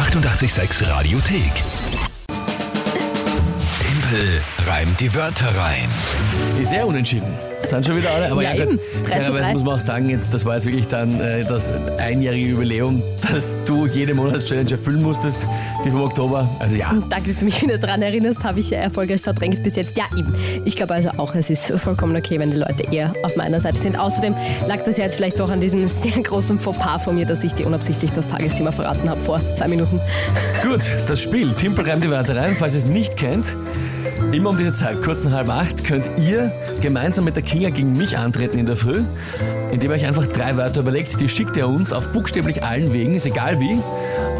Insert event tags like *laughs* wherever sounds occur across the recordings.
886 Radiothek. Tempel reimt die Wörter rein. Sehr unentschieden. Sind schon wieder alle, aber Ja, ja, gut. Fairerweise muss man auch sagen, jetzt, das war jetzt wirklich dann äh, das einjährige Jubiläum, *laughs* dass du jede Monatschallenge erfüllen musstest, die vom Oktober. Also ja, Danke, dass du mich wieder daran erinnerst, habe ich erfolgreich verdrängt bis jetzt. Ja, eben. Ich glaube also auch, es ist vollkommen okay, wenn die Leute eher auf meiner Seite sind. Außerdem lag das ja jetzt vielleicht doch an diesem *laughs* sehr großen Fauxpas von mir, dass ich dir unabsichtlich das Tagesthema verraten habe vor zwei Minuten. gut, das Spiel. Timpel reimt die Wörter rein. Falls ihr es nicht kennt, immer um diese Zeit, kurz nach halb acht, könnt ihr gemeinsam mit der Kinga gegen mich antreten in der Früh, indem ihr euch einfach drei Wörter überlegt. Die schickt ihr uns auf buchstäblich allen Wegen, ist egal wie.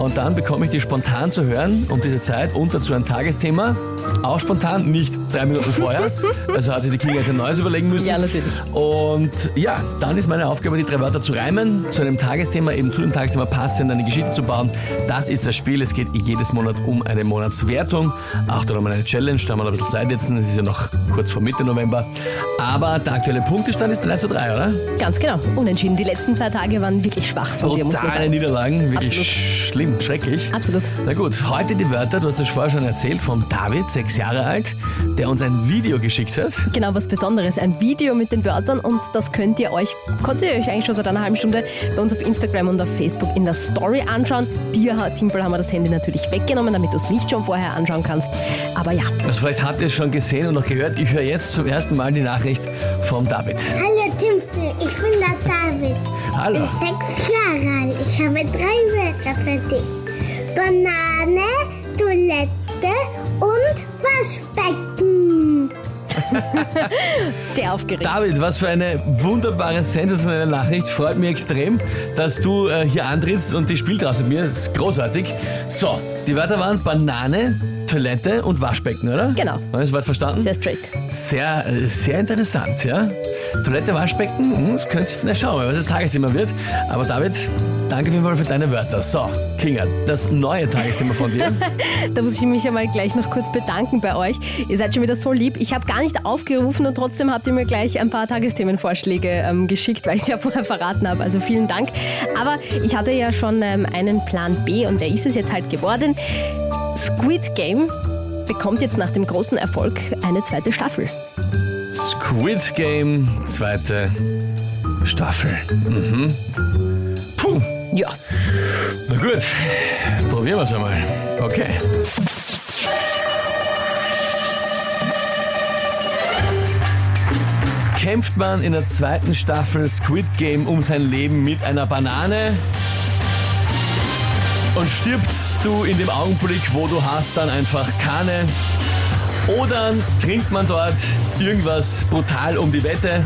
Und dann bekomme ich die spontan zu hören um diese Zeit und dazu ein Tagesthema. Auch spontan, nicht drei Minuten vorher. Also hat sich die Kinga jetzt ein neues überlegen müssen. Ja, natürlich. Und ja, dann ist meine Aufgabe, die drei Wörter zu reimen, zu einem Tagesthema, eben zu dem Tagesthema passend eine Geschichte zu bauen. Das ist das Spiel. Es geht jedes Monat um eine Monatswertung. Auch darum eine Challenge. Da haben wir noch ein bisschen Zeit jetzt. Es ist ja noch kurz vor Mitte November. Aber der aktuelle Punktestand ist 3 zu 3, oder? Ganz genau, unentschieden. Die letzten zwei Tage waren wirklich schwach von dir, muss man Brutale sagen. Niederlagen. Wirklich Absolut. schlimm, schrecklich. Absolut. Na gut, heute die Wörter, du hast das vorher schon erzählt, vom David, sechs Jahre alt, der uns ein Video geschickt hat. Genau, was Besonderes. Ein Video mit den Wörtern und das könnt ihr euch, konntet ihr euch eigentlich schon seit einer halben Stunde bei uns auf Instagram und auf Facebook in der Story anschauen. Dir, Timpel, haben wir das Handy natürlich weggenommen, damit du es nicht schon vorher anschauen kannst. Aber ja, Also vielleicht habt ihr es schon gesehen und noch gehört. Ich höre jetzt zum ersten Mal die Nachricht vom David. Hallo Timpel, ich bin der David. Hallo. Ich bin sechs Jahre alt. Ich habe drei Wörter für dich. Banane, Toilette und Waschbecken. *laughs* sehr aufgeregt. David, was für eine wunderbare, sensationelle Nachricht. Freut mich extrem, dass du äh, hier antrittst und die spielt raus mit mir. Das ist großartig. So, die Wörter waren Banane, Toilette und Waschbecken, oder? Genau. Hast du das Wort verstanden? Sehr straight. Sehr, äh, sehr interessant, ja. Toilette, Waschbecken, hm, das könnte sich, na schauen was das Tagesthema wird. Aber David, danke Fall für deine Wörter. So, Kinga, das neue Tagesthema von dir. *laughs* Da muss ich mich einmal gleich noch kurz bedanken bei euch. Ihr seid schon wieder so lieb. Ich habe gar nicht aufgerufen und trotzdem habt ihr mir gleich ein paar Tagesthemenvorschläge ähm, geschickt, weil ich es ja *laughs* vorher verraten habe. Also vielen Dank. Aber ich hatte ja schon ähm, einen Plan B und der ist es jetzt halt geworden. Squid Game bekommt jetzt nach dem großen Erfolg eine zweite Staffel. Squid Game, zweite Staffel. Mhm. Ja, na gut, probieren wir es einmal. Okay. Kämpft man in der zweiten Staffel Squid Game um sein Leben mit einer Banane und stirbt du in dem Augenblick, wo du hast, dann einfach keine. Oder trinkt man dort irgendwas brutal um die Wette.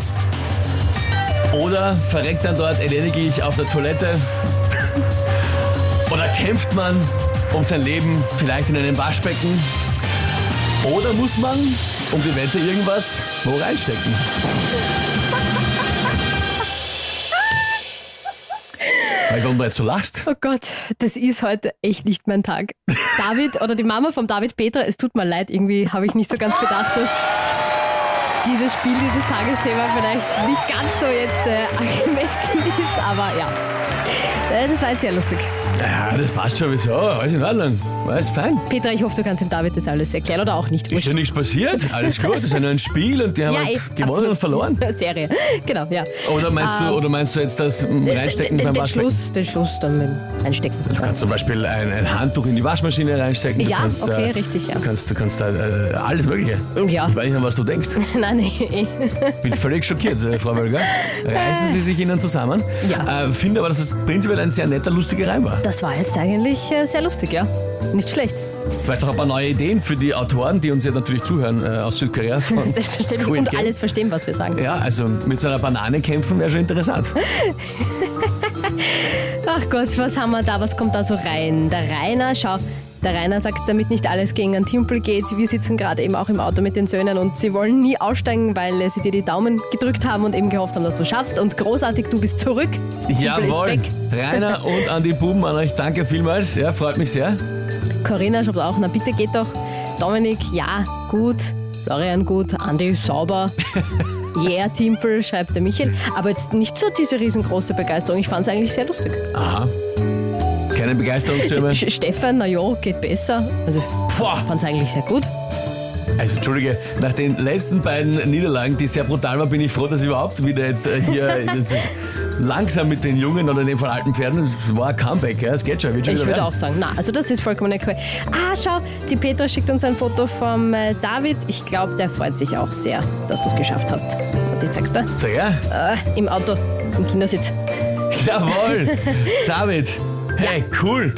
Oder verreckt dann dort elendiglich auf der Toilette. Oder kämpft man um sein Leben vielleicht in einem Waschbecken. Oder muss man um die Wette irgendwas wo reinstecken. Warum du jetzt so lachst? oh Gott, das ist heute echt nicht mein Tag. David oder die Mama von David Petra, es tut mir leid, irgendwie habe ich nicht so ganz bedacht, dass dieses Spiel, dieses Tagesthema vielleicht nicht ganz so jetzt var Ja. Äh, Das war jetzt sehr lustig. Ja, das passt schon. Wieso? Alles in Ordnung. Alles fein. Petra, ich hoffe, du kannst dem David das alles erklären oder auch nicht. Ist ja nichts passiert. Alles gut. Das ist ja nur ein Spiel und die haben Ja, halt eh, gewonnen absolut. und verloren. *laughs* Serie, genau, ja. Oder meinst, Ähm, du, oder meinst du jetzt das Reinstecken beim Waschbecken? Schluss, den Schluss dann mit Einstecken. Du kannst zum Beispiel ein, ein Handtuch in die Waschmaschine reinstecken. Du Ja, kannst, okay, äh, richtig, ja. Du kannst, du kannst da äh, alles Mögliche. Ja. Ich weiß nicht, an was du denkst. *laughs* Nein, nee. Bin völlig schockiert, äh, Frau Wölger. *laughs* Reißen Sie sich Ihnen zusammen. Ja. Äh, finde aber, dass es prinzipiell ein sehr netter, lustiger Reim war. Das war jetzt eigentlich äh, sehr lustig, ja. Nicht schlecht. Vielleicht auch ein paar neue Ideen für die Autoren, die uns ja natürlich zuhören äh, aus Südkorea. *laughs* von Selbstverständlich. Squid Und Game. alles verstehen, was wir sagen. Ja, also mit so einer Banane kämpfen wäre schon interessant. *laughs* Ach Gott, was haben wir da? Was kommt da so rein? Der Rainer, schau. Der Rainer sagt, damit nicht alles gegen einen Timpel geht, wir sitzen gerade eben auch im Auto mit den Söhnen und sie wollen nie aussteigen, weil sie dir die Daumen gedrückt haben und eben gehofft haben, dass du schaffst. Und großartig, du bist zurück. Jawohl. Rainer *laughs* und an die Buben an euch, danke vielmals. Ja, freut mich sehr. Corinna schreibt auch, na bitte geht doch. Dominik, ja, gut. Florian, gut. Andi, sauber. *laughs* Yeah, Timpel, schreibt der Michael. Aber jetzt nicht so diese riesengroße Begeisterung. Ich fand es eigentlich sehr lustig. Aha. Keine Begeisterungsstimme. Sch- Stefan, na ja, geht besser. Also, Boah. ich fand es eigentlich sehr gut. Also Entschuldige, nach den letzten beiden Niederlagen, die sehr brutal waren, bin ich froh, dass ich überhaupt wieder jetzt äh, hier *laughs* langsam mit den jungen oder in dem Fall alten Pferden, war ein Comeback, ja, es geht schon, wird schon Ich würde werden. auch sagen, na, also das ist vollkommen okay. Ah, schau, die Petra schickt uns ein Foto vom äh, David. Ich glaube, der freut sich auch sehr, dass du es geschafft hast. Und ich zeig's dir. Sag ja, Äh, Im Auto, im Kindersitz. jawohl, *laughs* David, hey, cool.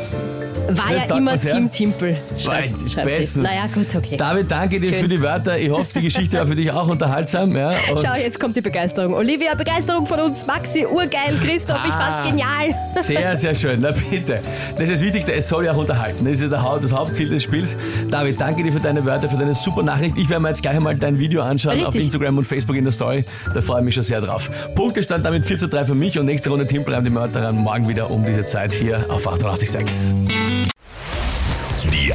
War Das ja immer. Team Timpel. Schreibt, schreibt bestens. Naja, gut, okay. David, danke dir Schön. für die Wörter. Ich hoffe, die Geschichte war für dich auch unterhaltsam. Ja, und Schau, jetzt kommt die Begeisterung. Olivia, Begeisterung von uns. Maxi, urgeil. Christoph, ich Ah. fand's genial. Sehr, sehr schön. Na bitte. Das ist das Wichtigste. Es soll ja auch unterhalten. Das ist ja das Hauptziel des Spiels. David, danke dir für deine Wörter, für deine super Nachricht. Ich werde mir jetzt gleich einmal dein Video anschauen auf Richtig. Instagram und Facebook in der Story. Da freue ich mich schon sehr drauf. Punktestand damit 4 zu 3 für mich und nächste Runde Timpelreim die Mörderin morgen wieder um diese Zeit hier auf 886.